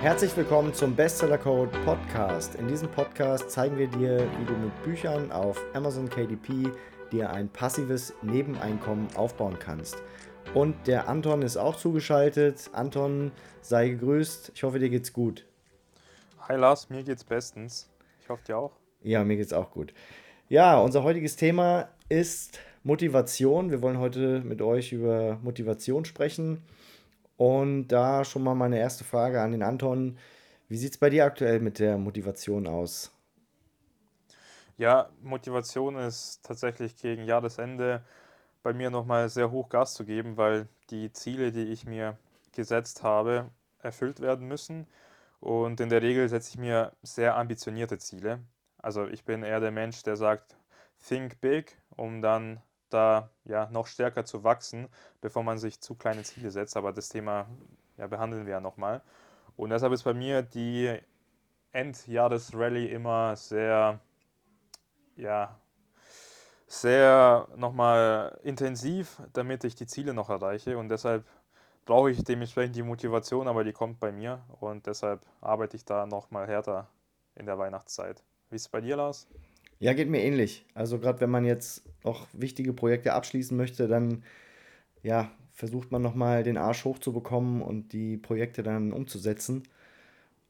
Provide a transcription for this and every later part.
Herzlich willkommen zum Bestseller Code Podcast. In diesem Podcast zeigen wir dir, wie du mit Büchern auf Amazon KDP dir ein passives Nebeneinkommen aufbauen kannst. Und der Anton ist auch zugeschaltet. Anton, sei gegrüßt. Ich hoffe, dir geht's gut. Hi Lars, mir geht's bestens. Ich hoffe, dir auch. Ja, mir geht's auch gut. Ja, unser heutiges Thema ist Motivation. Wir wollen heute mit euch über Motivation sprechen. Und da schon mal meine erste Frage an den Anton. Wie sieht es bei dir aktuell mit der Motivation aus? Ja, Motivation ist tatsächlich gegen Jahresende bei mir nochmal sehr hoch Gas zu geben, weil die Ziele, die ich mir gesetzt habe, erfüllt werden müssen. Und in der Regel setze ich mir sehr ambitionierte Ziele. Also ich bin eher der Mensch, der sagt, think big, um dann da ja noch stärker zu wachsen, bevor man sich zu kleine Ziele setzt. Aber das Thema ja, behandeln wir ja nochmal. Und deshalb ist bei mir die Endjahresrallye immer sehr, ja, sehr nochmal intensiv, damit ich die Ziele noch erreiche. Und deshalb brauche ich dementsprechend die Motivation, aber die kommt bei mir. Und deshalb arbeite ich da nochmal härter in der Weihnachtszeit. Wie ist es bei dir, Lars? Ja, geht mir ähnlich. Also gerade wenn man jetzt noch wichtige Projekte abschließen möchte, dann ja, versucht man nochmal den Arsch hochzubekommen und die Projekte dann umzusetzen.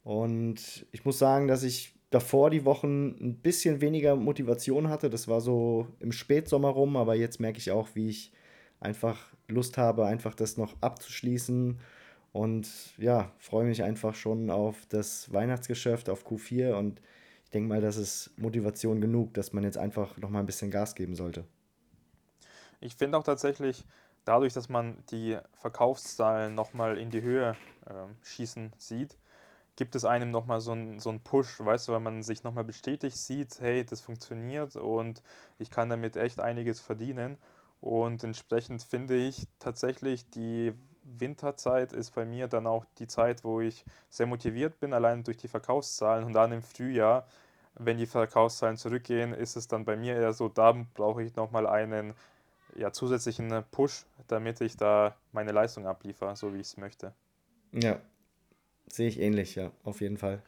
Und ich muss sagen, dass ich davor die Wochen ein bisschen weniger Motivation hatte. Das war so im Spätsommer rum, aber jetzt merke ich auch, wie ich einfach Lust habe, einfach das noch abzuschließen. Und ja, freue mich einfach schon auf das Weihnachtsgeschäft, auf Q4 und ich denke mal, das ist Motivation genug, dass man jetzt einfach noch mal ein bisschen Gas geben sollte. Ich finde auch tatsächlich, dadurch, dass man die Verkaufszahlen noch mal in die Höhe äh, schießen sieht, gibt es einem noch mal so einen so Push, weißt du, weil man sich noch mal bestätigt sieht, hey, das funktioniert und ich kann damit echt einiges verdienen. Und entsprechend finde ich tatsächlich, die Winterzeit ist bei mir dann auch die Zeit, wo ich sehr motiviert bin, allein durch die Verkaufszahlen. Und dann im Frühjahr, wenn die Verkaufszahlen zurückgehen, ist es dann bei mir eher so, da brauche ich nochmal einen ja, zusätzlichen Push, damit ich da meine Leistung abliefere, so wie ich es möchte. Ja, sehe ich ähnlich, ja, auf jeden Fall.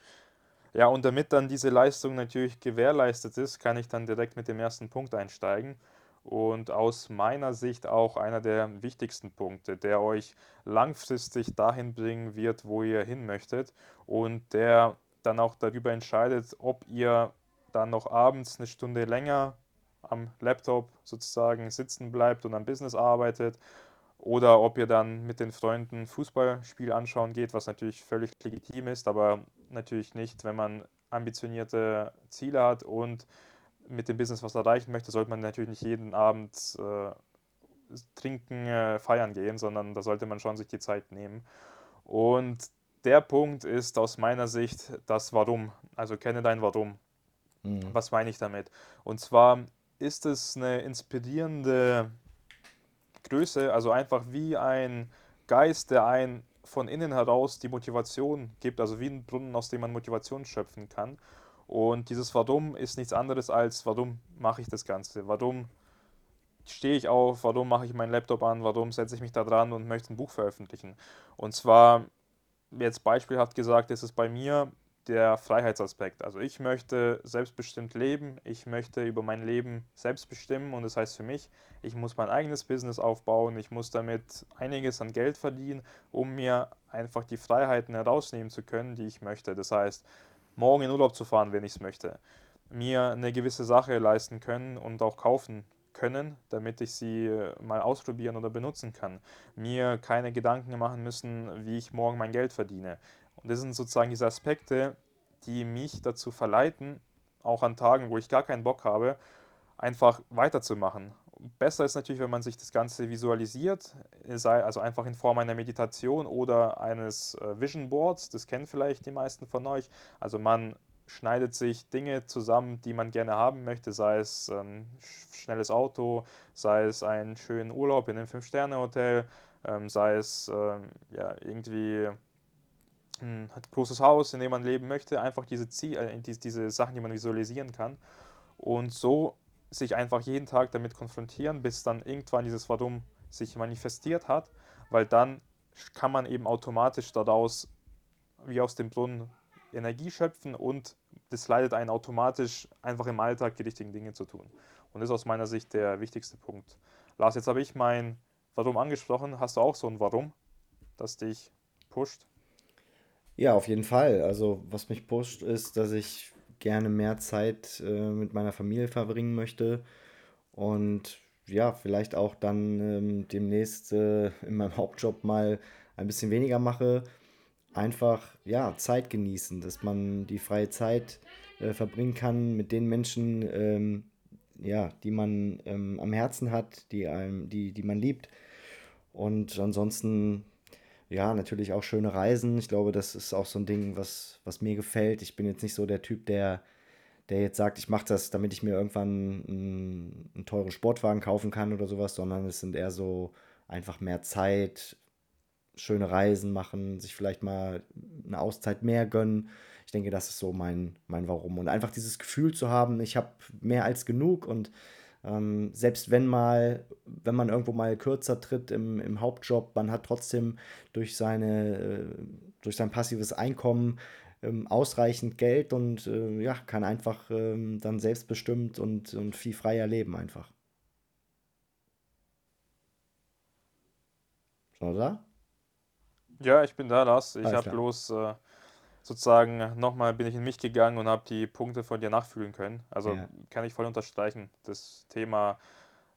Ja, und damit dann diese Leistung natürlich gewährleistet ist, kann ich dann direkt mit dem ersten Punkt einsteigen und aus meiner Sicht auch einer der wichtigsten Punkte, der euch langfristig dahin bringen wird, wo ihr hin möchtet und der dann auch darüber entscheidet, ob ihr dann noch abends eine Stunde länger am Laptop sozusagen sitzen bleibt und am Business arbeitet oder ob ihr dann mit den Freunden Fußballspiel anschauen geht, was natürlich völlig legitim ist, aber natürlich nicht, wenn man ambitionierte Ziele hat und mit dem Business was erreichen möchte, sollte man natürlich nicht jeden Abend äh, trinken, äh, feiern gehen, sondern da sollte man schon sich die Zeit nehmen. Und der Punkt ist aus meiner Sicht das Warum. Also kenne dein Warum. Mhm. Was meine ich damit? Und zwar ist es eine inspirierende Größe, also einfach wie ein Geist, der einen von innen heraus die Motivation gibt, also wie ein Brunnen, aus dem man Motivation schöpfen kann. Und dieses Warum ist nichts anderes als, warum mache ich das Ganze? Warum stehe ich auf? Warum mache ich meinen Laptop an? Warum setze ich mich da dran und möchte ein Buch veröffentlichen? Und zwar, jetzt beispielhaft gesagt, ist es bei mir der Freiheitsaspekt. Also ich möchte selbstbestimmt leben, ich möchte über mein Leben selbst bestimmen und das heißt für mich, ich muss mein eigenes Business aufbauen, ich muss damit einiges an Geld verdienen, um mir einfach die Freiheiten herausnehmen zu können, die ich möchte. Das heißt, morgen in Urlaub zu fahren, wenn ich es möchte. Mir eine gewisse Sache leisten können und auch kaufen können, damit ich sie äh, mal ausprobieren oder benutzen kann. Mir keine Gedanken machen müssen, wie ich morgen mein Geld verdiene. Und das sind sozusagen diese Aspekte, die mich dazu verleiten, auch an Tagen, wo ich gar keinen Bock habe, einfach weiterzumachen. Besser ist natürlich, wenn man sich das Ganze visualisiert, sei also einfach in Form einer Meditation oder eines äh, Vision Boards. Das kennen vielleicht die meisten von euch. Also man schneidet sich Dinge zusammen, die man gerne haben möchte, sei es ein schnelles Auto, sei es einen schönen Urlaub in einem Fünf-Sterne-Hotel, ähm, sei es ähm, ja, irgendwie ein großes Haus, in dem man leben möchte, einfach diese, Ziel, äh, diese Sachen, die man visualisieren kann. Und so sich einfach jeden Tag damit konfrontieren, bis dann irgendwann dieses Warum sich manifestiert hat, weil dann kann man eben automatisch daraus wie aus dem Brunnen Energie schöpfen und das leitet einen automatisch einfach im Alltag die richtigen Dinge zu tun. Und das ist aus meiner Sicht der wichtigste Punkt. Lars, jetzt habe ich mein Warum angesprochen. Hast du auch so ein Warum, das dich pusht? Ja, auf jeden Fall. Also, was mich pusht, ist, dass ich gerne mehr Zeit äh, mit meiner Familie verbringen möchte und ja, vielleicht auch dann ähm, demnächst äh, in meinem Hauptjob mal ein bisschen weniger mache. Einfach, ja, Zeit genießen, dass man die freie Zeit äh, verbringen kann mit den Menschen, ähm, ja, die man ähm, am Herzen hat, die, einem, die, die man liebt. Und ansonsten, ja, natürlich auch schöne Reisen. Ich glaube, das ist auch so ein Ding, was, was mir gefällt. Ich bin jetzt nicht so der Typ, der, der jetzt sagt, ich mache das, damit ich mir irgendwann einen, einen teuren Sportwagen kaufen kann oder sowas, sondern es sind eher so einfach mehr Zeit, schöne Reisen machen, sich vielleicht mal eine Auszeit mehr gönnen. Ich denke, das ist so mein, mein Warum. Und einfach dieses Gefühl zu haben, ich habe mehr als genug und ähm, selbst wenn mal, wenn man irgendwo mal kürzer tritt im, im Hauptjob, man hat trotzdem durch seine, äh, durch sein passives Einkommen ähm, ausreichend Geld und äh, ja, kann einfach ähm, dann selbstbestimmt und, und viel freier leben einfach. Da? Ja, ich bin da, Lars. Ich habe bloß äh, sozusagen nochmal bin ich in mich gegangen und habe die Punkte von dir nachfühlen können. Also Ja. kann ich voll unterstreichen. Das Thema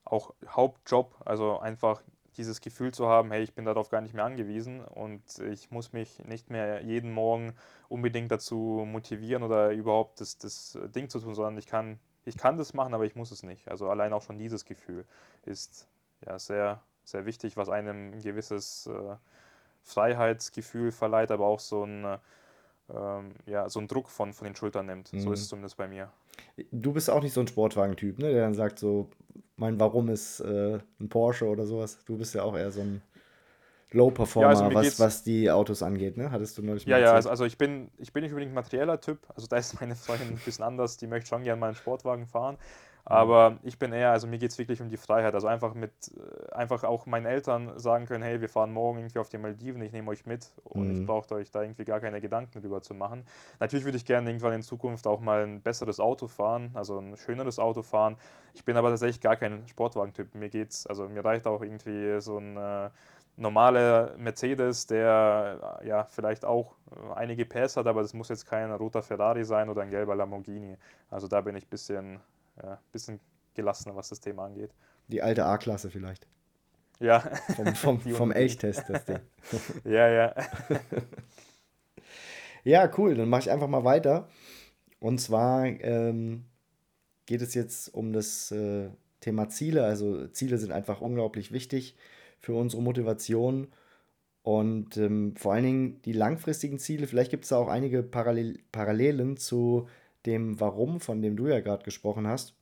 auch Hauptjob, also einfach dieses Gefühl zu haben, hey, ich bin darauf gar nicht mehr angewiesen und ich muss mich nicht mehr jeden Morgen unbedingt dazu motivieren oder überhaupt das, das Ding zu tun, sondern ich kann, ich kann das machen, aber ich muss es nicht. Also allein auch schon dieses Gefühl ist ja sehr, sehr wichtig, was einem ein gewisses äh, Freiheitsgefühl verleiht, aber auch so ein äh, ähm, ja, so einen Druck von, von den Schultern nimmt. So ist es mhm. zumindest bei mir. Du bist auch nicht so ein Sportwagen-Typ, ne? der dann sagt so, mein Warum ist äh, ein Porsche oder sowas. Du bist ja auch eher so ein Low-Performer, ja, also was, was die Autos angeht, ne? Hattest du neulich mal Ja, ja, also, also, ich, bin, ich bin nicht unbedingt ein materieller Typ. Also da ist meine Freundin ein bisschen anders. Die möchte schon gerne mal einen Sportwagen fahren. Aber ich bin eher, also mir geht es wirklich um die Freiheit. Also einfach mit, äh, einfach auch meinen Eltern sagen können, hey, wir fahren morgen irgendwie auf die Maldiven, ich nehme euch mit und mhm. ich brauche euch da irgendwie gar keine Gedanken drüber zu machen. Natürlich würde ich gerne irgendwann in Zukunft auch mal ein besseres Auto fahren, also ein schöneres Auto fahren. Ich bin aber tatsächlich gar kein Sportwagentyp. Mir geht's, also mir reicht auch irgendwie so ein äh, normaler Mercedes, der äh, ja vielleicht auch äh, einige PS hat, aber das muss jetzt kein roter Ferrari sein oder ein gelber Lamborghini. Also da bin ich ein bisschen ja, bisschen gelassener, was das Thema angeht. Die alte A-Klasse vielleicht. Ja. Vom, vom, vom Elchtest, das Ding. ja, ja. ja, cool. Dann mache ich einfach mal weiter. Und zwar ähm, geht es jetzt um das äh, Thema Ziele. Also Ziele sind einfach unglaublich wichtig für unsere Motivation. Und ähm, vor allen Dingen die langfristigen Ziele, vielleicht gibt es da auch einige Parallel Parallelen zu dem Warum, von dem du ja gerade gesprochen hast.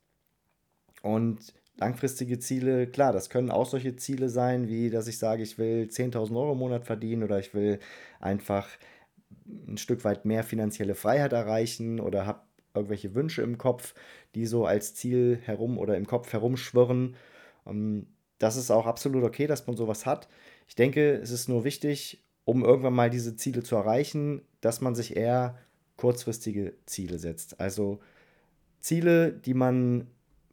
Und langfristige Ziele, klar, das können auch solche Ziele sein, wie dass ich sage, ich will 10.000 Euro im Monat verdienen oder ich will einfach ein Stück weit mehr finanzielle Freiheit erreichen oder habe irgendwelche Wünsche im Kopf, die so als Ziel herum oder im Kopf herumschwirren. Ähm, das ist auch absolut okay, dass man sowas hat. Ich denke, es ist nur wichtig, um irgendwann mal diese Ziele zu erreichen, dass man sich eher kurzfristige Ziele setzt. Also Ziele, die man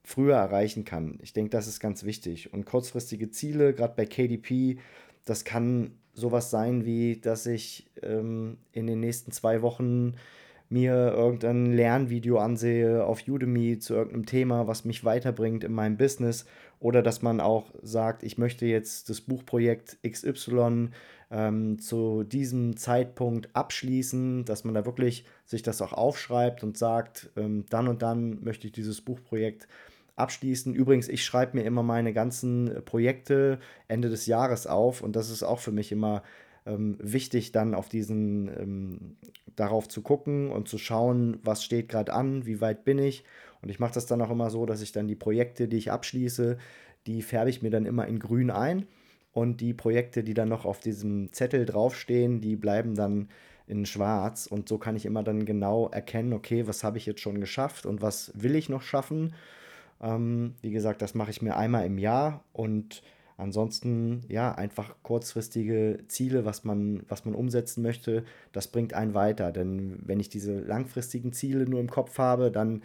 früher erreichen kann. Ich denke, das ist ganz wichtig. Und kurzfristige Ziele, gerade bei KDP, das kann sowas sein wie, dass ich ähm, in den nächsten zwei Wochen mir irgendein Lernvideo ansehe auf Udemy zu irgendeinem Thema, was mich weiterbringt in meinem Business. Oder dass man auch sagt, ich möchte jetzt das Buchprojekt XY ähm, zu diesem Zeitpunkt abschließen, dass man da wirklich sich das auch aufschreibt und sagt, ähm, dann und dann möchte ich dieses Buchprojekt abschließen. Übrigens, ich schreibe mir immer meine ganzen Projekte Ende des Jahres auf und das ist auch für mich immer ähm, wichtig, dann auf diesen, ähm, darauf zu gucken und zu schauen, was steht gerade an, wie weit bin ich. Und ich mache das dann auch immer so, dass ich dann die Projekte, die ich abschließe, die färbe ich mir dann immer in grün ein und die Projekte, die dann noch auf diesem Zettel draufstehen, die bleiben dann in schwarz und so kann ich immer dann genau erkennen, okay, was habe ich jetzt schon geschafft und was will ich noch schaffen. Ähm, wie gesagt, das mache ich mir einmal im Jahr und Ansonsten, ja, einfach kurzfristige Ziele, was man, was man umsetzen möchte, das bringt einen weiter. Denn wenn ich diese langfristigen Ziele nur im Kopf habe, dann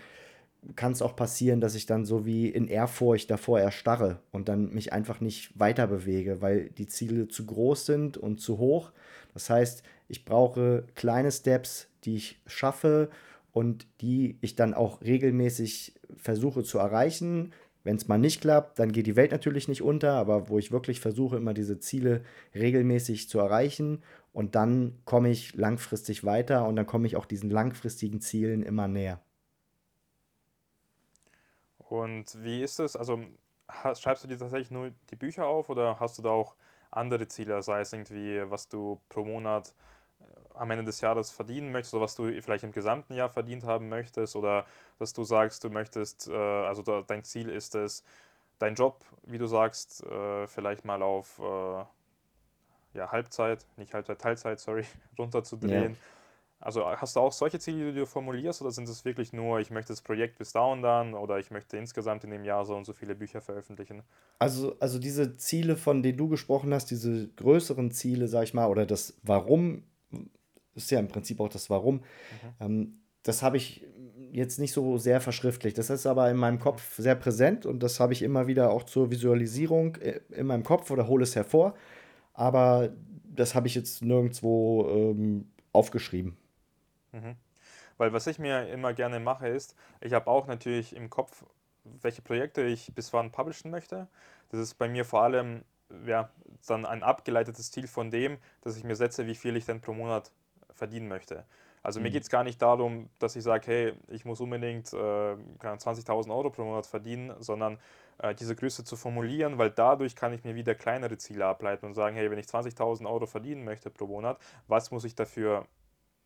kann es auch passieren, dass ich dann so wie in Ehrfurcht davor erstarre und dann mich einfach nicht weiter bewege, weil die Ziele zu groß sind und zu hoch. Das heißt, ich brauche kleine Steps, die ich schaffe und die ich dann auch regelmäßig versuche zu erreichen. Wenn es mal nicht klappt, dann geht die Welt natürlich nicht unter, aber wo ich wirklich versuche, immer diese Ziele regelmäßig zu erreichen und dann komme ich langfristig weiter und dann komme ich auch diesen langfristigen Zielen immer näher. Und wie ist es? Also schreibst du dir tatsächlich nur die Bücher auf oder hast du da auch andere Ziele, sei es irgendwie, was du pro Monat äh, am Ende des Jahres verdienen möchtest oder was du vielleicht im gesamten Jahr verdient haben möchtest oder dass du sagst, du möchtest, äh, also dein Ziel ist es, dein Job, wie du sagst, äh, vielleicht mal auf ja, Halbzeit, nicht Halbzeit, Teilzeit, sorry, runterzudrehen. Ja. Also hast du auch solche Ziele, die du dir formulierst, oder sind es wirklich nur, ich möchte das Projekt bis da und dann oder ich möchte insgesamt in dem Jahr so und so viele Bücher veröffentlichen? Also, also diese Ziele, von denen du gesprochen hast, diese größeren Ziele, sag ich mal, oder das Warum, ist ja im Prinzip auch das Warum, mhm. ähm, das habe ich jetzt nicht so sehr verschriftlicht. Das ist aber in meinem Kopf sehr präsent und das habe ich immer wieder auch zur Visualisierung äh, in meinem Kopf oder hole es hervor. Aber das habe ich jetzt nirgendwo ähm, aufgeschrieben. Mhm. Weil was ich mir immer gerne mache, ist, ich habe auch natürlich im Kopf, welche Projekte ich bis wann publishen möchte. Das ist bei mir vor allem ja, dann ein abgeleitetes Ziel von dem, dass ich mir setze, wie viel ich denn pro Monat verdienen möchte. Also mhm. mir geht es gar nicht darum, dass ich sage, hey, ich muss unbedingt äh, 20.000 Euro pro Monat verdienen, sondern äh, diese Größe zu formulieren, weil dadurch kann ich mir wieder kleinere Ziele ableiten und sagen, hey, wenn ich 20.000 Euro verdienen möchte pro Monat, was muss ich dafür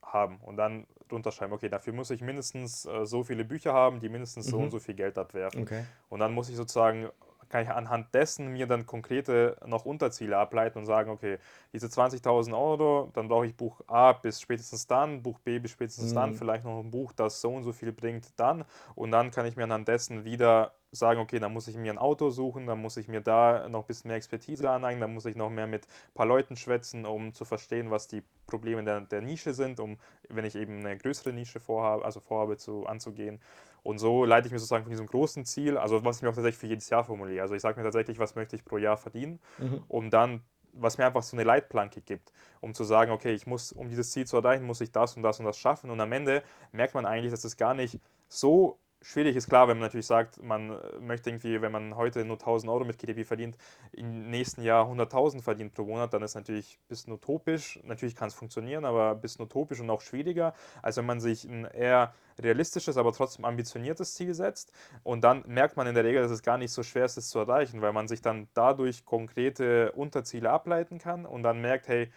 haben und dann drunter schreiben, okay, dafür muss ich mindestens äh, so viele Bücher haben, die mindestens mhm. so und so viel Geld abwerfen. Okay. Und dann muss ich sozusagen, kann ich anhand dessen mir dann konkrete noch Unterziele ableiten und sagen, okay, diese 20.000 Euro, dann brauche ich Buch A bis spätestens dann, Buch B bis spätestens mhm. dann, vielleicht noch ein Buch, das so und so viel bringt dann und dann kann ich mir anhand dessen wieder sagen, okay, dann muss ich mir ein Auto suchen, dann muss ich mir da noch ein bisschen mehr Expertise aneignen, dann muss ich noch mehr mit ein paar Leuten schwätzen, um zu verstehen, was die Probleme der, der Nische sind, um, wenn ich eben eine größere Nische vorhabe, also vorhabe zu, anzugehen. Und so leite ich mir sozusagen von diesem großen Ziel, also was ich mir auch tatsächlich für jedes Jahr formuliere. Also ich sage mir tatsächlich, was möchte ich pro Jahr verdienen, mhm. um dann was mir einfach so eine Leitplanke gibt, um zu sagen, okay, ich muss, um dieses Ziel zu erreichen, muss ich das und das und das schaffen. Und am Ende merkt man eigentlich, dass es gar nicht so schwierig ist klar, wenn man natürlich sagt, man äh, möchte irgendwie, wenn man heute nur 1000 Euro mit KDP verdient, im nächsten Jahr 100.000 verdient pro Monat, dann ist natürlich ein bisschen utopisch. Natürlich kann es funktionieren, aber ein bisschen utopisch und auch schwieriger, als wenn man sich ein eher realistisches, aber trotzdem ambitioniertes Ziel setzt. Und dann merkt man in der Regel, dass es gar nicht so schwer ist, es zu erreichen, weil man sich dann dadurch konkrete Unterziele ableiten kann und dann merkt, hey,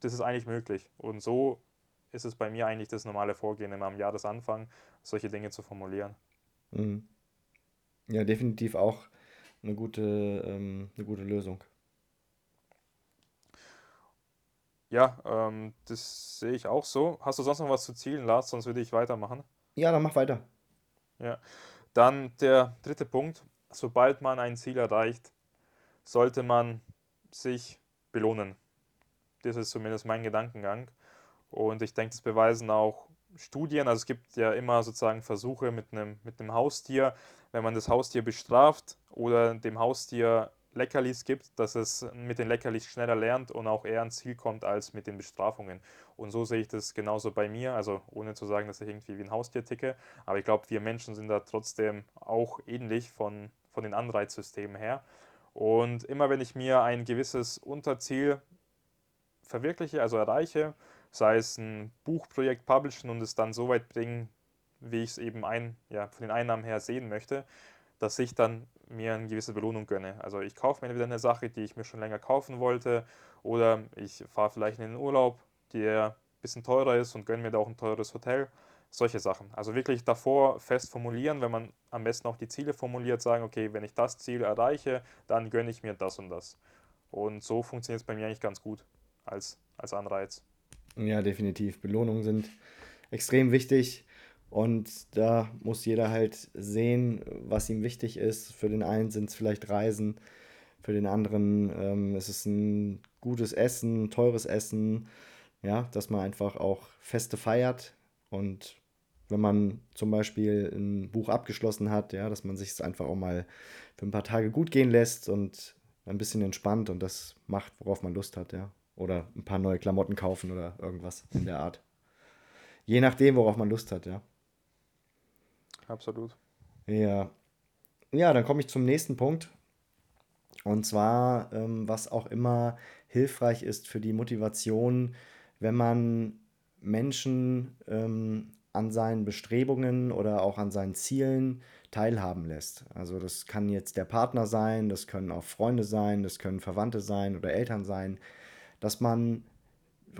das ist eigentlich möglich. Und so ist es bei mir eigentlich das normale Vorgehen immer am Jahresanfang, solche Dinge zu formulieren. Mhm. Ja, definitiv auch eine gute, ähm, eine gute Lösung. Ja, ähm, das sehe ich auch so. Hast du sonst noch was zu zielen, Lars? Sonst würde ich weitermachen. Ja, dann mach weiter. Ja. Dann der dritte Punkt. Sobald man ein Ziel erreicht, sollte man sich belohnen. Das ist zumindest mein Gedankengang. Und ich denke, das beweisen auch Studien. Also es gibt ja immer sozusagen Versuche mit einem, mit einem Haustier, wenn man das Haustier bestraft oder dem Haustier Leckerlis gibt, dass es mit den Leckerlis schneller lernt und auch eher ans Ziel kommt als mit den Bestrafungen. Und so sehe ich das genauso bei mir, also ohne zu sagen, dass ich irgendwie wie ein Haustier ticke, aber ich glaube, wir Menschen sind da trotzdem auch ähnlich von, von den Anreizsystemen her. Und immer wenn ich mir ein gewisses Unterziel verwirkliche, also erreiche, sei es ein Buchprojekt publishen und es dann so weit bringen, wie ich es eben ein, ja, von den Einnahmen her sehen möchte, dass ich dann mir eine gewisse Belohnung gönne. Also ich kaufe mir wieder eine Sache, die ich mir schon länger kaufen wollte oder ich fahre vielleicht in den Urlaub, der ein bisschen teurer ist und gönne mir da auch ein teures Hotel. Solche Sachen. Also wirklich davor fest formulieren, wenn man am besten auch die Ziele formuliert, sagen, okay, wenn ich das Ziel erreiche, dann gönne ich mir das und das. Und so funktioniert es bei mir eigentlich ganz gut als, als Anreiz. Ja, definitiv. Belohnungen sind extrem wichtig und da muss jeder halt sehen, was ihm wichtig ist. Für den einen sind es vielleicht Reisen, Für den anderen ähm, ist es ein gutes Essen, teures Essen, ja, dass man einfach auch Feste feiert und wenn man zum Beispiel ein Buch abgeschlossen hat, ja, dass man sich es einfach auch mal für ein paar Tage gut gehen lässt und ein bisschen entspannt und das macht, worauf man Lust hat, ja. Oder ein paar neue Klamotten kaufen oder irgendwas in der Art. Je nachdem, worauf man Lust hat, ja. Absolut. Ja. Ja, dann komme ich zum nächsten Punkt. Und zwar, ähm, was auch immer hilfreich ist für die Motivation, wenn man Menschen ähm, an seinen Bestrebungen oder auch an seinen Zielen teilhaben lässt. Also das kann jetzt der Partner sein, das können auch Freunde sein, das können Verwandte sein oder Eltern sein, dass man,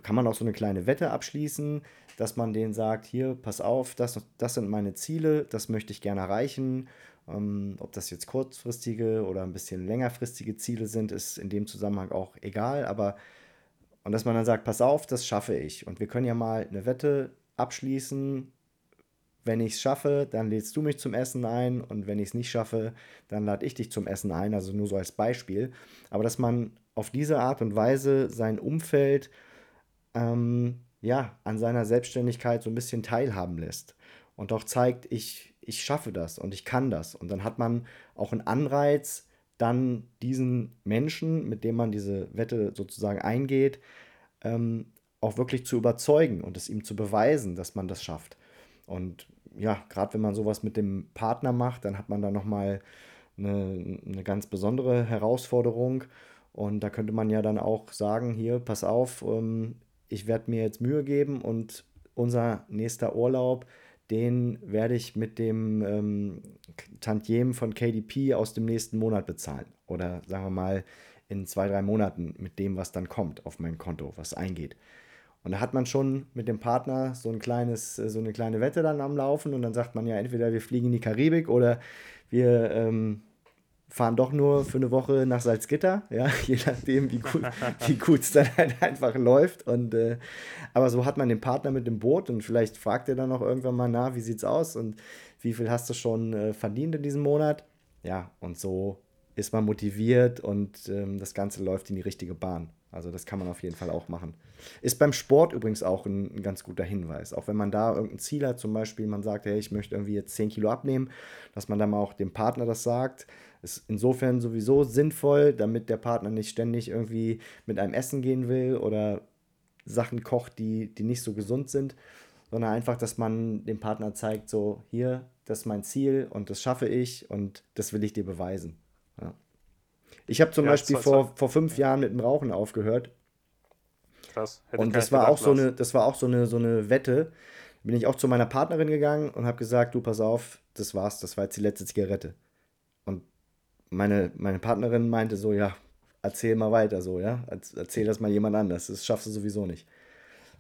kann man auch so eine kleine Wette abschließen, dass man denen sagt, hier, pass auf, das, das sind meine Ziele, das möchte ich gerne erreichen. Ähm, ob das jetzt kurzfristige oder ein bisschen längerfristige Ziele sind, ist in dem Zusammenhang auch egal, aber und dass man dann sagt, pass auf, das schaffe ich. Und wir können ja mal eine Wette abschließen. Wenn ich es schaffe, dann lädst du mich zum Essen ein und wenn ich es nicht schaffe, dann lade ich dich zum Essen ein. Also nur so als Beispiel. Aber dass man auf diese Art und Weise sein Umfeld ähm, ja, an seiner Selbstständigkeit so ein bisschen teilhaben lässt und auch zeigt, ich, ich schaffe das und ich kann das. Und dann hat man auch einen Anreiz, dann diesen Menschen, mit dem man diese Wette sozusagen eingeht, ähm, auch wirklich zu überzeugen und es ihm zu beweisen, dass man das schafft. Und ja, gerade wenn man sowas mit dem Partner macht, dann hat man da nochmal eine, eine ganz besondere Herausforderung. Und da könnte man ja dann auch sagen, hier, pass auf, ähm, ich werde mir jetzt Mühe geben und unser nächster Urlaub, den werde ich mit dem ähm, Tantiem von KDP aus dem nächsten Monat bezahlen. Oder sagen wir mal in zwei, drei Monaten mit dem, was dann kommt auf mein Konto, was eingeht. Und da hat man schon mit dem Partner so ein kleines, so eine kleine Wette dann am Laufen und dann sagt man ja entweder wir fliegen in die Karibik oder wir ähm, fahren doch nur für eine Woche nach Salzgitter, ja, je nachdem, wie gut wie es dann halt einfach läuft. Und, äh, aber so hat man den Partner mit dem Boot und vielleicht fragt er dann auch irgendwann mal, na, wie sieht's aus und wie viel hast du schon äh, verdient in diesem Monat? Ja, und so ist man motiviert und ähm, das Ganze läuft in die richtige Bahn. Also das kann man auf jeden Fall auch machen. Ist beim Sport übrigens auch ein, ein, ganz guter Hinweis. Auch wenn man da irgendein Ziel hat, zum Beispiel man sagt, hey, ich möchte irgendwie jetzt 10 Kilo abnehmen, dass man dann mal auch dem Partner das sagt. Ist insofern sowieso sinnvoll, damit der Partner nicht ständig irgendwie mit einem essen gehen will oder Sachen kocht, die, die nicht so gesund sind, sondern einfach, dass man dem Partner zeigt, so hier, das ist mein Ziel und das schaffe ich und das will ich dir beweisen. Ich habe zum ja, Beispiel vor, vor fünf Jahren mit dem Rauchen aufgehört. Krass. Hätte und das war auch so eine, das war auch so eine, so eine Wette. Bin ich auch zu meiner Partnerin gegangen und habe gesagt, du pass auf, das war's, das war jetzt die letzte Zigarette. Und meine, meine Partnerin meinte so, ja, erzähl mal weiter so, ja, erzähl das mal jemand anders, das schaffst du sowieso nicht.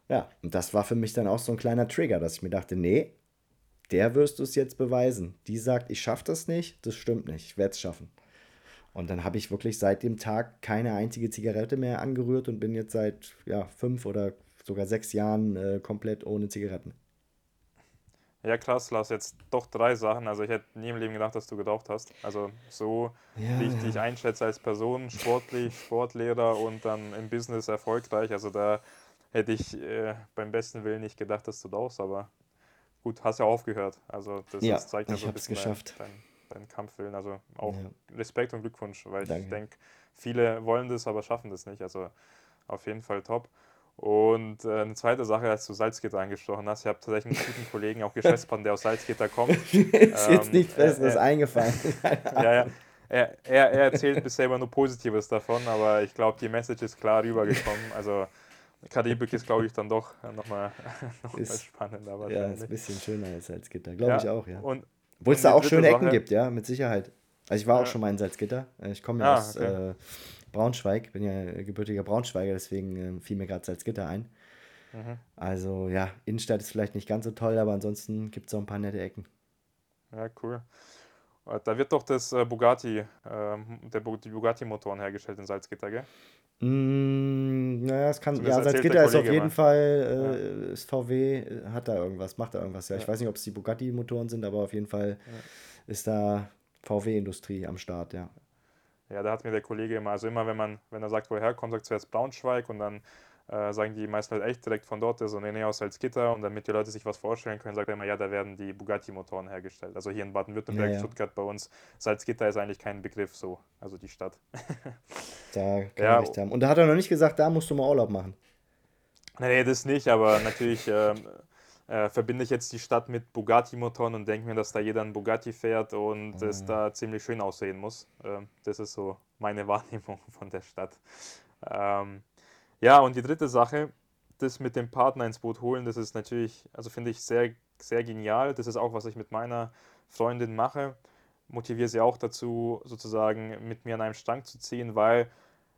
Ja, und das war für mich dann auch so ein kleiner Trigger, dass ich mir dachte, nee, der wirst du es jetzt beweisen. Die sagt, ich schaffe das nicht, das stimmt nicht, ich werde es schaffen. Und dann habe ich wirklich seit dem Tag keine einzige Zigarette mehr angerührt und bin jetzt seit ja, fünf oder sogar sechs Jahren äh, komplett ohne Zigaretten. Ja, krass, Lars, jetzt doch drei Sachen. Also ich hätte nie im Leben gedacht, dass du geraucht hast. Also so, ja, wie ich ja. dich einschätze als Person, sportlich, Sportlehrer und dann im Business erfolgreich. Also da hätte ich äh, beim besten Willen nicht gedacht, dass du rauchst, aber gut, hast ja aufgehört. Also das, ja, das zeigt ja so ein bisschen geschafft. Dein, deinen Kampfwillen. Also auch ja. Respekt und Glückwunsch, weil Danke. ich denke, viele wollen das, aber schaffen das nicht. Also auf jeden Fall top. Und äh, eine zweite Sache, als du Salzgitter angesprochen hast, ich habe tatsächlich einen guten Kollegen, auch Geschäftspartner, der aus Salzgitter kommt. ist ähm, jetzt nicht Besseres eingefallen. ja, ja. Er, er, er erzählt bisher immer nur Positives davon, aber ich glaube, die Message ist klar rübergekommen. Also Karibik ist, glaube ich, dann doch nochmal noch ist, spannend. ja, ist ein bisschen schöner als Salzgitter, glaube ja, ich auch, ja. Und obwohl es da auch schöne Ecken gibt, ja, mit Sicherheit. Also ich war ja. auch schon mal in Salzgitter. Ich komme ja ah, aus okay. äh, Braunschweig, bin ja gebürtiger Braunschweiger, deswegen äh, fiel mir gerade Salzgitter ein. Mhm. Also ja, Innenstadt ist vielleicht nicht ganz so toll, aber ansonsten gibt es auch ein paar nette Ecken. Ja, cool. Äh, da wird doch das äh, Bugatti, äh, der, die Bugatti-Motoren hergestellt in Salzgitter, gell? Mm, naja, es kann, ja, Salzgitter ist auf jeden mal. Fall, äh, ist VW, hat da irgendwas, macht da irgendwas. Ja, ja. ich weiß nicht, ob es die Bugatti-Motoren sind, aber auf jeden Fall ja. ist da VW-Industrie am Start, ja. Ja, da hat mir der Kollege immer, also immer, wenn man, wenn er sagt, woher kommt, sagt zuerst Braunschweig und dann äh, sagen die meisten halt echt direkt von dort und in der Nähe aus Salzgitter und damit die Leute sich was vorstellen können, sagt er immer, ja, da werden die Bugatti-Motoren hergestellt. Also hier in Baden-Württemberg, ja, ja. Stuttgart bei uns, Salzgitter ist eigentlich kein Begriff so, also die Stadt. da kann ja, recht haben. Und da hat er noch nicht gesagt, da musst du mal Urlaub machen. Nee, das nicht, aber natürlich ähm, äh, verbinde ich jetzt die Stadt mit Bugatti-Motoren und denke mir, dass da jeder ein Bugatti fährt und mhm. es da ziemlich schön aussehen muss. Ähm, das ist so meine Wahrnehmung von der Stadt. Ähm, ja, und die dritte Sache, das mit dem Partner ins Boot holen, das ist natürlich, also finde ich sehr, sehr genial. Das ist auch, was ich mit meiner Freundin mache. Motiviere sie auch dazu, sozusagen mit mir an einem Strang zu ziehen, weil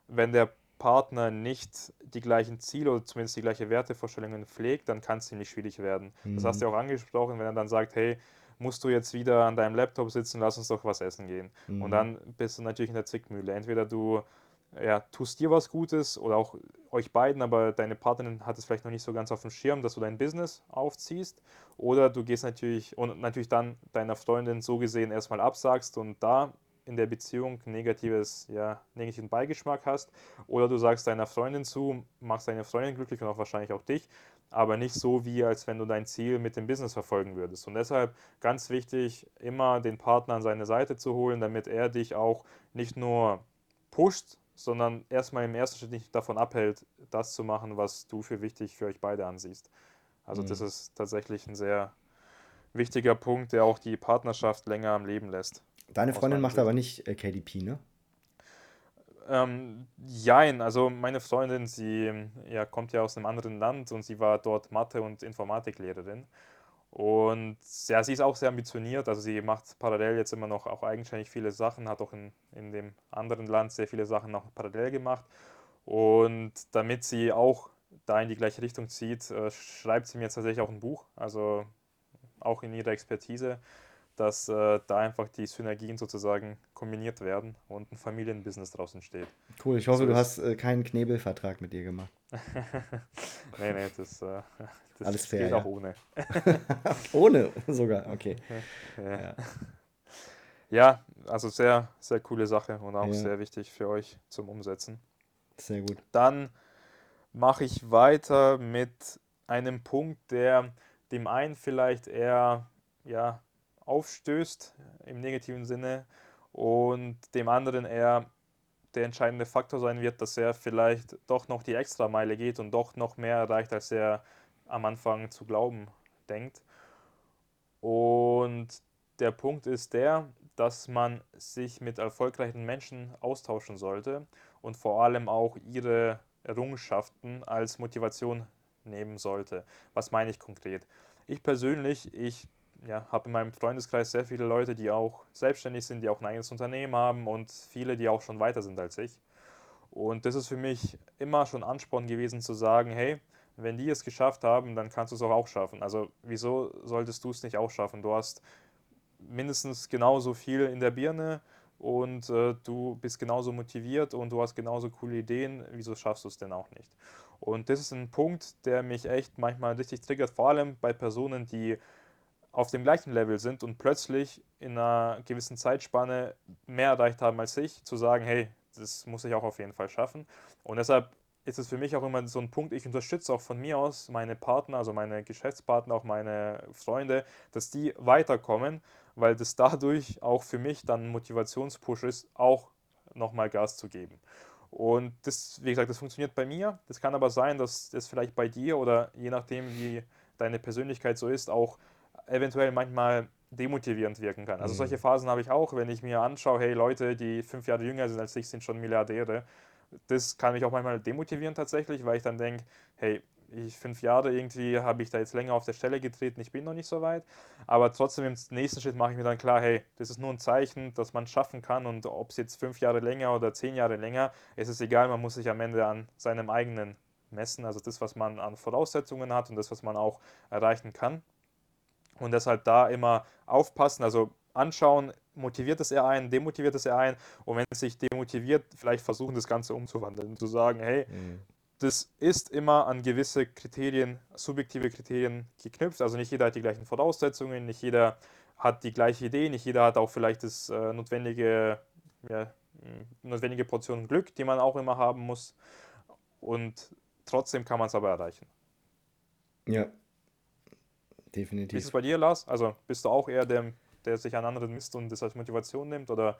wenn der Partner nicht die gleichen Ziele oder zumindest die gleiche Wertevorstellungen pflegt, dann kann es ziemlich schwierig werden. Mhm. Das hast du mhm. auch angesprochen, wenn er dann sagt, hey, musst du jetzt wieder an deinem Laptop sitzen, lass uns doch was essen gehen. Mhm. Und dann bist du natürlich in der Zickmühle. Entweder du ja, tust dir was Gutes oder auch euch beiden, aber deine Partnerin hat es vielleicht noch nicht so ganz auf dem Schirm, dass du dein Business aufziehst. Oder du gehst natürlich und natürlich dann deiner Freundin so gesehen erstmal absagst und da in der Beziehung negatives, ja, negativen Beigeschmack hast. Oder du sagst deiner Freundin zu, machst deine Freundin glücklich und auch wahrscheinlich auch dich, aber nicht so wie, als wenn du dein Ziel mit dem Business verfolgen würdest. Und deshalb ganz wichtig, immer den Partner an seine Seite zu holen, damit er dich auch nicht nur pusht, sondern erstmal im ersten Schritt nicht davon abhält, das zu machen, was du für wichtig für euch beide ansiehst. Also mhm. das ist tatsächlich ein sehr wichtiger Punkt, der auch die Partnerschaft länger am Leben lässt. Deine Freundin macht aber nicht äh, KDP, ne? Ähm, jein, also meine Freundin, sie ja, kommt ja aus einem anderen Land und sie war dort Mathe- und Informatiklehrerin. Und ja, sie ist auch sehr ambitioniert, also sie macht parallel jetzt immer noch auch eigenständig viele Sachen, hat auch in, in dem anderen Land sehr viele Sachen noch parallel gemacht. Und damit sie auch da in die gleiche Richtung zieht, äh, schreibt sie mir tatsächlich auch ein Buch, also auch in ihrer Expertise dass äh, da einfach die Synergien sozusagen kombiniert werden und ein Familienbusiness draus entsteht. Cool, ich hoffe, so du hast äh, keinen Knebelvertrag mit dir gemacht. nee, nee, das, äh, das Alles fair, geht ja. auch ohne. ohne sogar, okay. Ja. Ja. ja. also sehr, sehr coole Sache und auch sehr wichtig für euch zum Umsetzen. Sehr gut. Dann mache ich weiter mit einem Punkt, der dem einen vielleicht eher ja, aufstößt im negativen Sinne und dem anderen eher der entscheidende Faktor sein wird, dass er vielleicht doch noch die Extrameile geht und doch noch mehr erreicht, als er am Anfang zu glauben denkt. Und der Punkt ist der, dass man sich mit erfolgreichen Menschen austauschen sollte und vor allem auch ihre Errungenschaften als Motivation nehmen sollte. Was meine ich konkret? Ich persönlich, ich ja, habe in meinem Freundeskreis sehr viele Leute, die auch selbstständig sind, die auch ein eigenes Unternehmen haben und viele, die auch schon weiter sind als ich. Und das ist für mich immer schon Ansporn gewesen zu sagen, hey, wenn die es geschafft haben, dann kannst du es auch, auch schaffen. Also wieso solltest du es nicht auch schaffen? Du hast mindestens genauso viel in der Birne und äh, du bist genauso motiviert und du hast genauso coole Ideen. Wieso schaffst du es denn auch nicht? Und das ist ein Punkt, der mich echt manchmal richtig triggert, vor allem bei Personen, die auf dem gleichen Level sind und plötzlich in einer gewissen Zeitspanne mehr erreicht haben als ich, zu sagen, hey, das muss ich auch auf jeden Fall schaffen. Und deshalb ist es für mich auch immer so ein Punkt, ich unterstütze auch von mir aus meine Partner, also meine Geschäftspartner, auch meine Freunde, dass die weiterkommen, weil das dadurch auch für mich dann Motivationspush ist, auch nochmal Gas zu geben. Und das, wie gesagt, das funktioniert bei mir. Das kann aber sein, dass das vielleicht bei dir oder je nachdem, wie deine Persönlichkeit so ist, auch eventuell manchmal demotivierend wirken kann. Also mhm. solche Phasen habe ich auch, wenn ich mir anschaue, hey, Leute, die fünf Jahre jünger sind als ich, sind schon Milliardäre. Das kann mich auch manchmal demotivieren tatsächlich, weil ich dann denke, hey, ich fünf Jahre irgendwie habe ich da jetzt länger auf der Stelle getreten, ich bin noch nicht so weit. Aber trotzdem im nächsten Schritt mache ich mir dann klar, hey, das ist nur ein Zeichen, dass man es schaffen kann und ob es jetzt fünf Jahre länger oder zehn Jahre länger, es ist egal, man muss sich am Ende an seinem eigenen messen, also das, was man an Voraussetzungen hat und das, was man auch erreichen kann. Und deshalb da immer aufpassen, also anschauen, motiviert es er einen, demotiviert es er einen. Und wenn es sich demotiviert, vielleicht versuchen, das Ganze umzuwandeln. Zu sagen, hey, mhm. das ist immer an gewisse Kriterien, subjektive Kriterien geknüpft. Also nicht jeder hat die gleichen Voraussetzungen, nicht jeder hat die gleiche Idee, nicht jeder hat auch vielleicht das äh, notwendige ja, eine notwendige Portion Glück, die man auch immer haben muss. Und trotzdem kann man es aber erreichen. Ja, definitiv. Wie ist es bei dir, Lars? Also bist du auch eher der, der sich an anderen misst und das als Motivation nimmt? Oder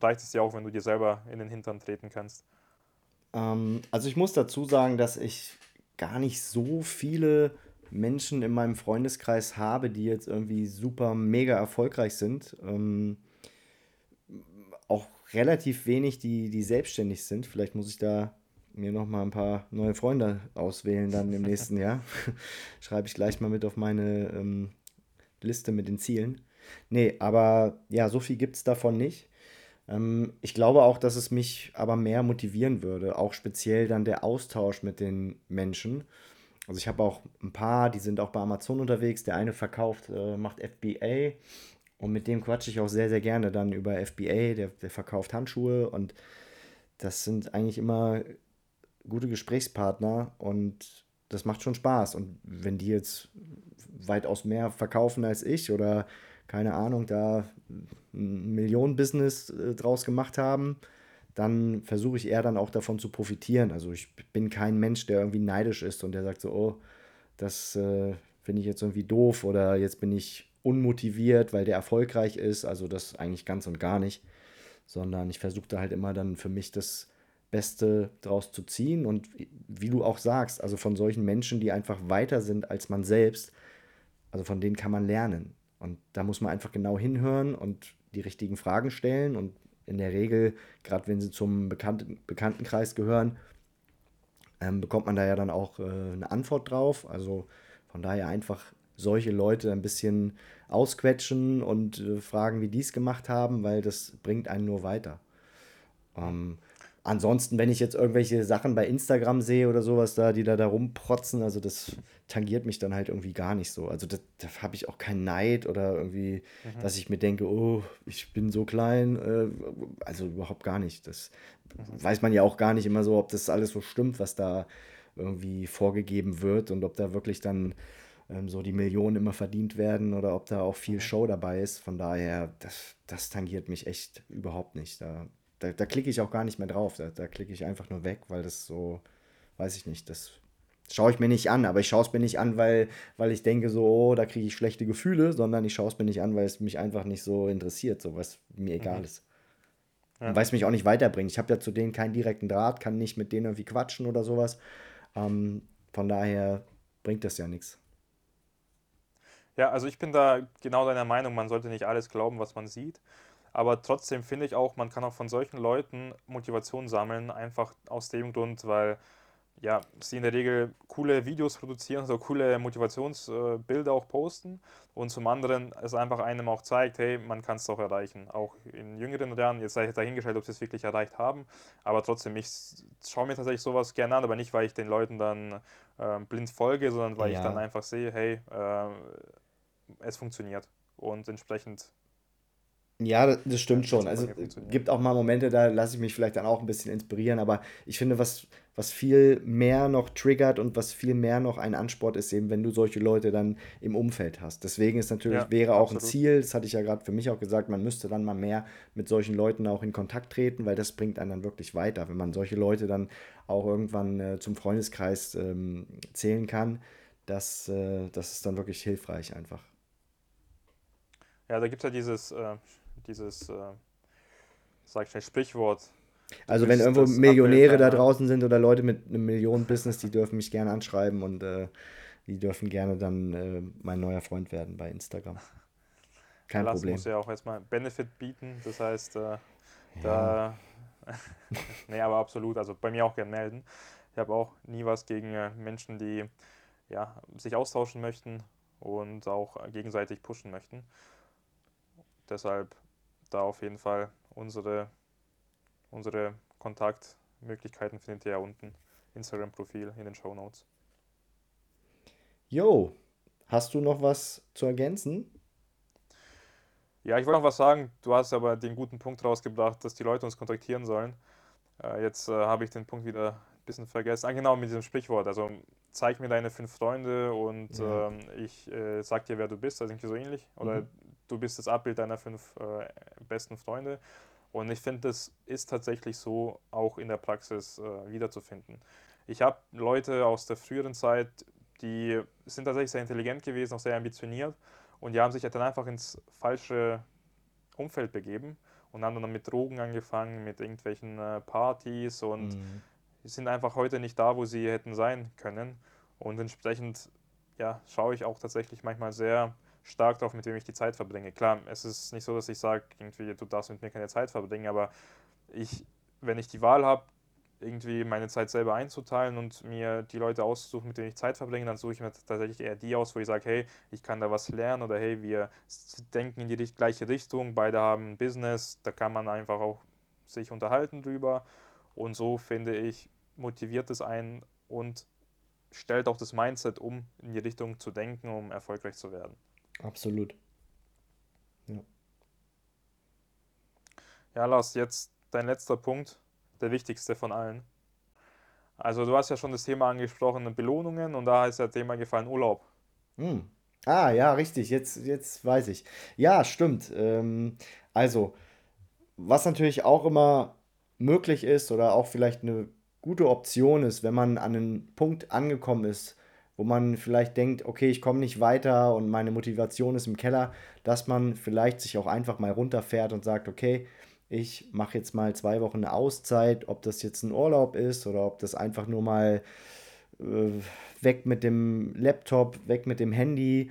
reicht es dir auch, wenn du dir selber in den Hintern treten kannst? Ähm, also ich muss dazu sagen, dass ich gar nicht so viele Menschen in meinem Freundeskreis habe, die jetzt irgendwie super mega erfolgreich sind. Ähm, auch relativ wenig, die, die selbstständig sind. Vielleicht muss ich da mir noch mal ein paar neue Freunde auswählen dann im nächsten Jahr. Schreibe ich gleich mal mit auf meine ähm, Liste mit den Zielen. Nee, aber ja, so viel gibt es davon nicht. Ähm, ich glaube auch, dass es mich aber mehr motivieren würde, auch speziell dann der Austausch mit den Menschen. Also ich habe auch ein paar, die sind auch bei Amazon unterwegs. Der eine verkauft, äh, macht FBA und mit dem quatsche ich auch sehr, sehr gerne dann über FBA. Der, der verkauft Handschuhe und das sind eigentlich immer gute Gesprächspartner und das macht schon Spaß. Und wenn die jetzt weitaus mehr verkaufen als ich oder keine Ahnung, da ein Millionen-Business äh, draus gemacht haben, dann versuche ich eher dann auch davon zu profitieren. Also ich bin kein Mensch, der irgendwie neidisch ist und der sagt so, oh, das äh, finde ich jetzt irgendwie doof oder jetzt bin ich unmotiviert, weil der erfolgreich ist. Also das eigentlich ganz und gar nicht, sondern ich versuche da halt immer dann für mich das Beste draus zu ziehen und wie du auch sagst, also von solchen Menschen, die einfach weiter sind als man selbst, also von denen kann man lernen. Und da muss man einfach genau hinhören und die richtigen Fragen stellen und in der Regel, gerade wenn sie zum Bekannten Bekanntenkreis gehören, ähm, bekommt man da ja dann auch äh, eine Antwort drauf. Also von daher einfach solche Leute ein bisschen ausquetschen und äh, fragen, wie die es gemacht haben, weil das bringt einen nur weiter. Ähm, ansonsten, wenn ich jetzt irgendwelche Sachen bei Instagram sehe oder sowas da, die da, da rumprotzen, also das tangiert mich dann halt irgendwie gar nicht so. Also da, da habe ich auch keinen Neid oder irgendwie, mhm. dass ich mir denke, oh, ich bin so klein. Äh, also überhaupt gar nicht. Das mhm. weiß man ja auch gar nicht immer so, ob das alles so stimmt, was da irgendwie vorgegeben wird und ob da wirklich dann ähm, so die Millionen immer verdient werden oder ob da auch viel mhm. Show dabei ist. Von daher, das, das tangiert mich echt überhaupt nicht. Da da, da klicke ich auch gar nicht mehr drauf. Da, da klicke ich einfach nur weg, weil das so, weiß ich nicht, das schaue ich mir nicht an. Aber ich schaue es mir nicht an, weil, weil ich denke so, oh, da kriege ich schlechte Gefühle, sondern ich schaue es mir nicht an, weil es mich einfach nicht so interessiert, so was mir egal mhm. ist. Ja. Weil es mich auch nicht weiterbringt. Ich habe ja zu denen keinen direkten Draht, kann nicht mit denen irgendwie quatschen oder sowas. Ähm, von daher bringt das ja nichts. Ja, also ich bin da genau deiner Meinung, man sollte nicht alles glauben, was man sieht. Aber trotzdem finde ich auch, man kann auch von solchen Leuten Motivation sammeln, einfach aus dem Grund, weil ja, sie in der Regel coole Videos produzieren, so coole Motivationsbilder auch posten und zum anderen es einfach einem auch zeigt, hey, man kann es doch erreichen. Auch in jüngeren Jahren, jetzt sei dahingestellt, ob sie es wirklich erreicht haben, aber trotzdem, ich schaue mir tatsächlich sowas gerne an, aber nicht, weil ich den Leuten dann äh, blind folge, sondern weil ja. ich dann einfach sehe, hey, äh, es funktioniert und entsprechend ja, das stimmt schon. Also gibt auch mal Momente, da lasse ich mich vielleicht dann auch ein bisschen inspirieren, aber ich finde, was, was viel mehr noch triggert und was viel mehr noch ein Ansport ist, eben wenn du solche Leute dann im Umfeld hast. Deswegen ist natürlich, ja, wäre auch absolut. ein Ziel, das hatte ich ja gerade für mich auch gesagt, man müsste dann mal mehr mit solchen Leuten auch in Kontakt treten, weil das bringt einen dann wirklich weiter. Wenn man solche Leute dann auch irgendwann äh, zum Freundeskreis ähm, zählen kann, das, äh, das ist dann wirklich hilfreich einfach. Ja, da gibt es ja dieses äh, dieses, äh, sag ich schnell, Sprichwort. Also wenn irgendwo Millionäre da draußen sind oder Leute mit einem Millionen-Business, die dürfen mich gerne anschreiben und äh, die dürfen gerne dann äh, mein neuer Freund werden bei Instagram. Kein ja, Problem. muss ja auch erstmal Benefit bieten, das heißt, äh, ja. da. nee, aber absolut, also bei mir auch gerne melden. Ich habe auch nie was gegen äh, Menschen, die ja, sich austauschen möchten und auch gegenseitig pushen möchten. Deshalb da auf jeden Fall unsere, unsere Kontaktmöglichkeiten findet ihr ja unten. Instagram-Profil in den Show Notes. Jo, hast du noch was zu ergänzen? Ja, ich wollte noch was sagen. Du hast aber den guten Punkt rausgebracht, dass die Leute uns kontaktieren sollen. Äh, jetzt äh, habe ich den Punkt wieder ein bisschen vergessen. Ah, genau, mit diesem Sprichwort. Also zeig mir deine fünf Freunde und ja. ähm, ich äh, sag dir, wer du bist. Also irgendwie so ähnlich. Oder mhm du bist das Abbild deiner fünf äh, besten Freunde. Und ich finde, das ist tatsächlich so auch in der Praxis äh, wiederzufinden. Ich habe Leute aus der früheren Zeit, die sind tatsächlich sehr intelligent gewesen, auch sehr ambitioniert und die haben sich dann einfach ins falsche Umfeld begeben und haben dann mit Drogen angefangen, mit irgendwelchen äh, Partys und mhm. sind einfach heute nicht da, wo sie hätten sein können. Und entsprechend ja, schaue ich auch tatsächlich manchmal sehr stark darauf, mit wem ich die Zeit verbringe. Klar, es ist nicht so, dass ich sage, irgendwie, du darfst mit mir keine Zeit verbringen, aber ich, wenn ich die Wahl habe, irgendwie meine Zeit selber einzuteilen und mir die Leute auszusuchen, mit denen ich Zeit verbringe, dann suche ich mir tatsächlich eher die aus, wo ich sage, hey, ich kann da was lernen oder hey, wir denken in die gleiche Richtung, beide haben ein Business, da kann man einfach auch sich unterhalten drüber und so finde ich, motiviert es einen und stellt auch das Mindset um, in die Richtung zu denken, um erfolgreich zu werden. Absolut. Ja. Ja, Lars, jetzt dein letzter Punkt, der wichtigste von allen. Also du hast ja schon das Thema angesprochen, Belohnungen und da ist ja Thema gefallen Urlaub. Hm. Ah, ja, richtig, jetzt, jetzt weiß ich. Ja, stimmt. Ähm, also, was natürlich auch immer möglich ist oder auch vielleicht eine gute Option ist, wenn man an einen Punkt angekommen ist, wo man vielleicht denkt, okay, ich komme nicht weiter und meine Motivation ist im Keller, dass man vielleicht sich auch einfach mal runterfährt und sagt, okay, ich mache jetzt mal zwei Wochen eine Auszeit, ob das jetzt ein Urlaub ist oder ob das einfach nur mal äh, weg mit dem Laptop, weg mit dem Handy.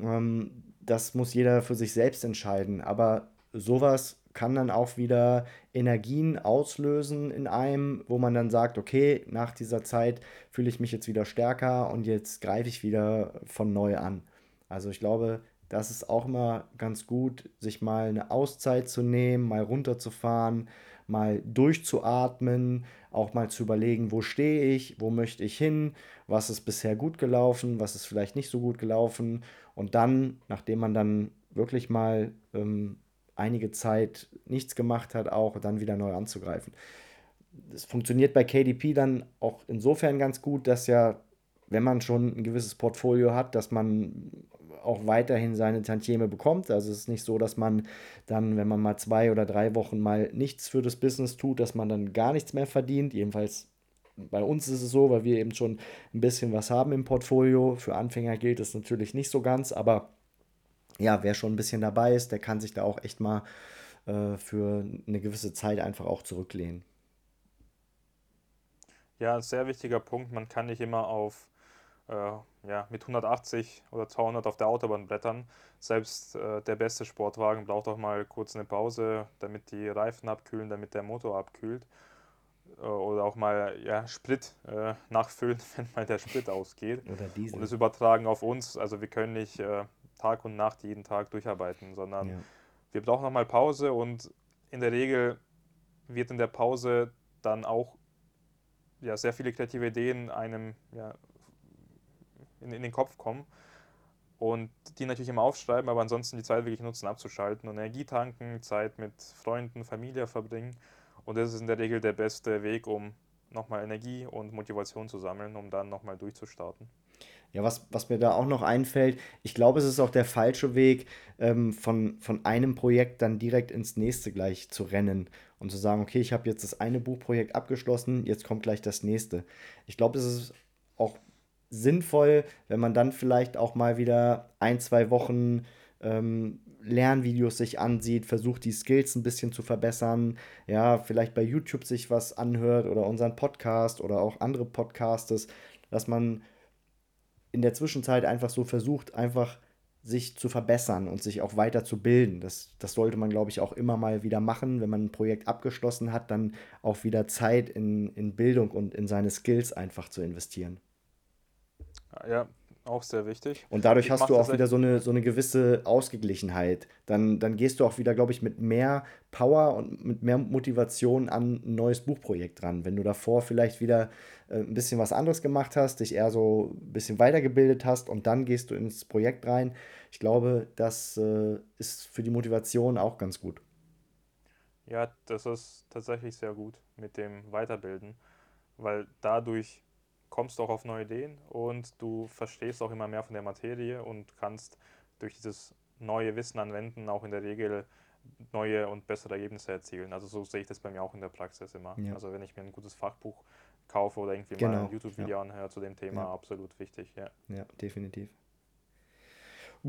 Ähm, das muss jeder für sich selbst entscheiden. Aber sowas kann dann auch wieder Energien auslösen in einem, wo man dann sagt, okay, nach dieser Zeit fühle ich mich jetzt wieder stärker und jetzt greife ich wieder von neu an. Also ich glaube, das ist auch immer ganz gut, sich mal eine Auszeit zu nehmen, mal runterzufahren, mal durchzuatmen, auch mal zu überlegen, wo stehe ich, wo möchte ich hin, was ist bisher gut gelaufen, was ist vielleicht nicht so gut gelaufen und dann, nachdem man dann wirklich mal ähm, einige Zeit nichts gemacht hat, auch dann wieder neu anzugreifen. Das funktioniert bei KDP dann auch insofern ganz gut, dass ja, wenn man schon ein gewisses Portfolio hat, dass man auch weiterhin seine Tantieme bekommt. Also es ist nicht so, dass man dann, wenn man mal zwei oder drei Wochen mal nichts für das Business tut, dass man dann gar nichts mehr verdient. Jedenfalls bei uns ist es so, weil wir eben schon ein bisschen was haben im Portfolio. Für Anfänger gilt es natürlich nicht so ganz, aber ja, wer schon ein bisschen dabei ist, der kann sich da auch echt mal äh, für eine gewisse Zeit einfach auch zurücklehnen. Ja, ein sehr wichtiger Punkt. Man kann nicht immer auf äh, ja, mit 180 oder 200 auf der Autobahn brettern. Selbst äh, der beste Sportwagen braucht auch mal kurz eine Pause, damit die Reifen abkühlen, damit der Motor abkühlt. Äh, oder auch mal ja, Sprit äh, nachfüllen, wenn mal der Sprit ausgeht. Oder Diesel. Und das übertragen auf uns. Also wir können nicht äh, Tag und Nacht jeden Tag durcharbeiten, sondern ja. wir brauchen nochmal Pause und in der Regel wird in der Pause dann auch ja, sehr viele kreative Ideen einem ja, in, in den Kopf kommen und die natürlich immer aufschreiben, aber ansonsten die Zeit wirklich nutzen, abzuschalten und Energie tanken, Zeit mit Freunden, Familie verbringen. Und das ist in der Regel der beste Weg, um nochmal Energie und Motivation zu sammeln, um dann nochmal durchzustarten. Ja, was, was mir da auch noch einfällt, ich glaube, es ist auch der falsche Weg, ähm, von, von einem Projekt dann direkt ins nächste gleich zu rennen und zu sagen, okay, ich habe jetzt das eine Buchprojekt abgeschlossen, jetzt kommt gleich das nächste. Ich glaube, es ist auch sinnvoll, wenn man dann vielleicht auch mal wieder ein, zwei Wochen ähm, Lernvideos sich ansieht, versucht die Skills ein bisschen zu verbessern, ja, vielleicht bei YouTube sich was anhört oder unseren Podcast oder auch andere Podcastes, dass man in der Zwischenzeit einfach so versucht, einfach sich zu verbessern und sich auch weiter zu bilden. Das, das sollte man, glaube ich, auch immer mal wieder machen. Wenn man ein Projekt abgeschlossen hat, dann auch wieder Zeit in, in Bildung und in seine Skills einfach zu investieren. Ja, auch sehr wichtig. Und dadurch ich hast du auch wieder so eine, so eine gewisse Ausgeglichenheit. Dann, dann gehst du auch wieder, glaube ich, mit mehr Power und mit mehr Motivation an ein neues Buchprojekt ran. Wenn du davor vielleicht wieder äh, ein bisschen was anderes gemacht hast, dich eher so ein bisschen weitergebildet hast und dann gehst du ins Projekt rein. Ich glaube, das äh, ist für die Motivation auch ganz gut. Ja, das ist tatsächlich sehr gut mit dem Weiterbilden, weil dadurch kommst du auch auf neue Ideen und du verstehst auch immer mehr von der Materie und kannst durch dieses neue Wissen anwenden auch in der Regel neue und bessere Ergebnisse erzielen. Also so sehe ich das bei mir auch in der Praxis immer. Ja. Also wenn ich mir ein gutes Fachbuch kaufe oder irgendwie mal Genau, ein YouTube-Video ja. anhöre zu dem Thema, Ja. absolut wichtig, ja. Ja, definitiv.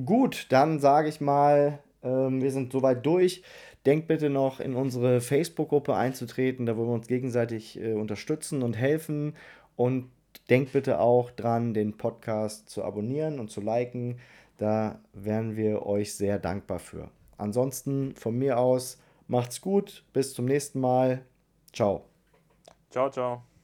Gut, dann sage ich mal, ähm, wir sind soweit durch. Denkt bitte noch in unsere Facebook-Gruppe einzutreten, da wo wir uns gegenseitig äh, unterstützen und helfen. Und denkt bitte auch dran, den Podcast zu abonnieren und zu liken. Da wären wir euch sehr dankbar für. Ansonsten von mir aus, macht's gut, bis zum nächsten Mal. Ciao. Ciao, ciao.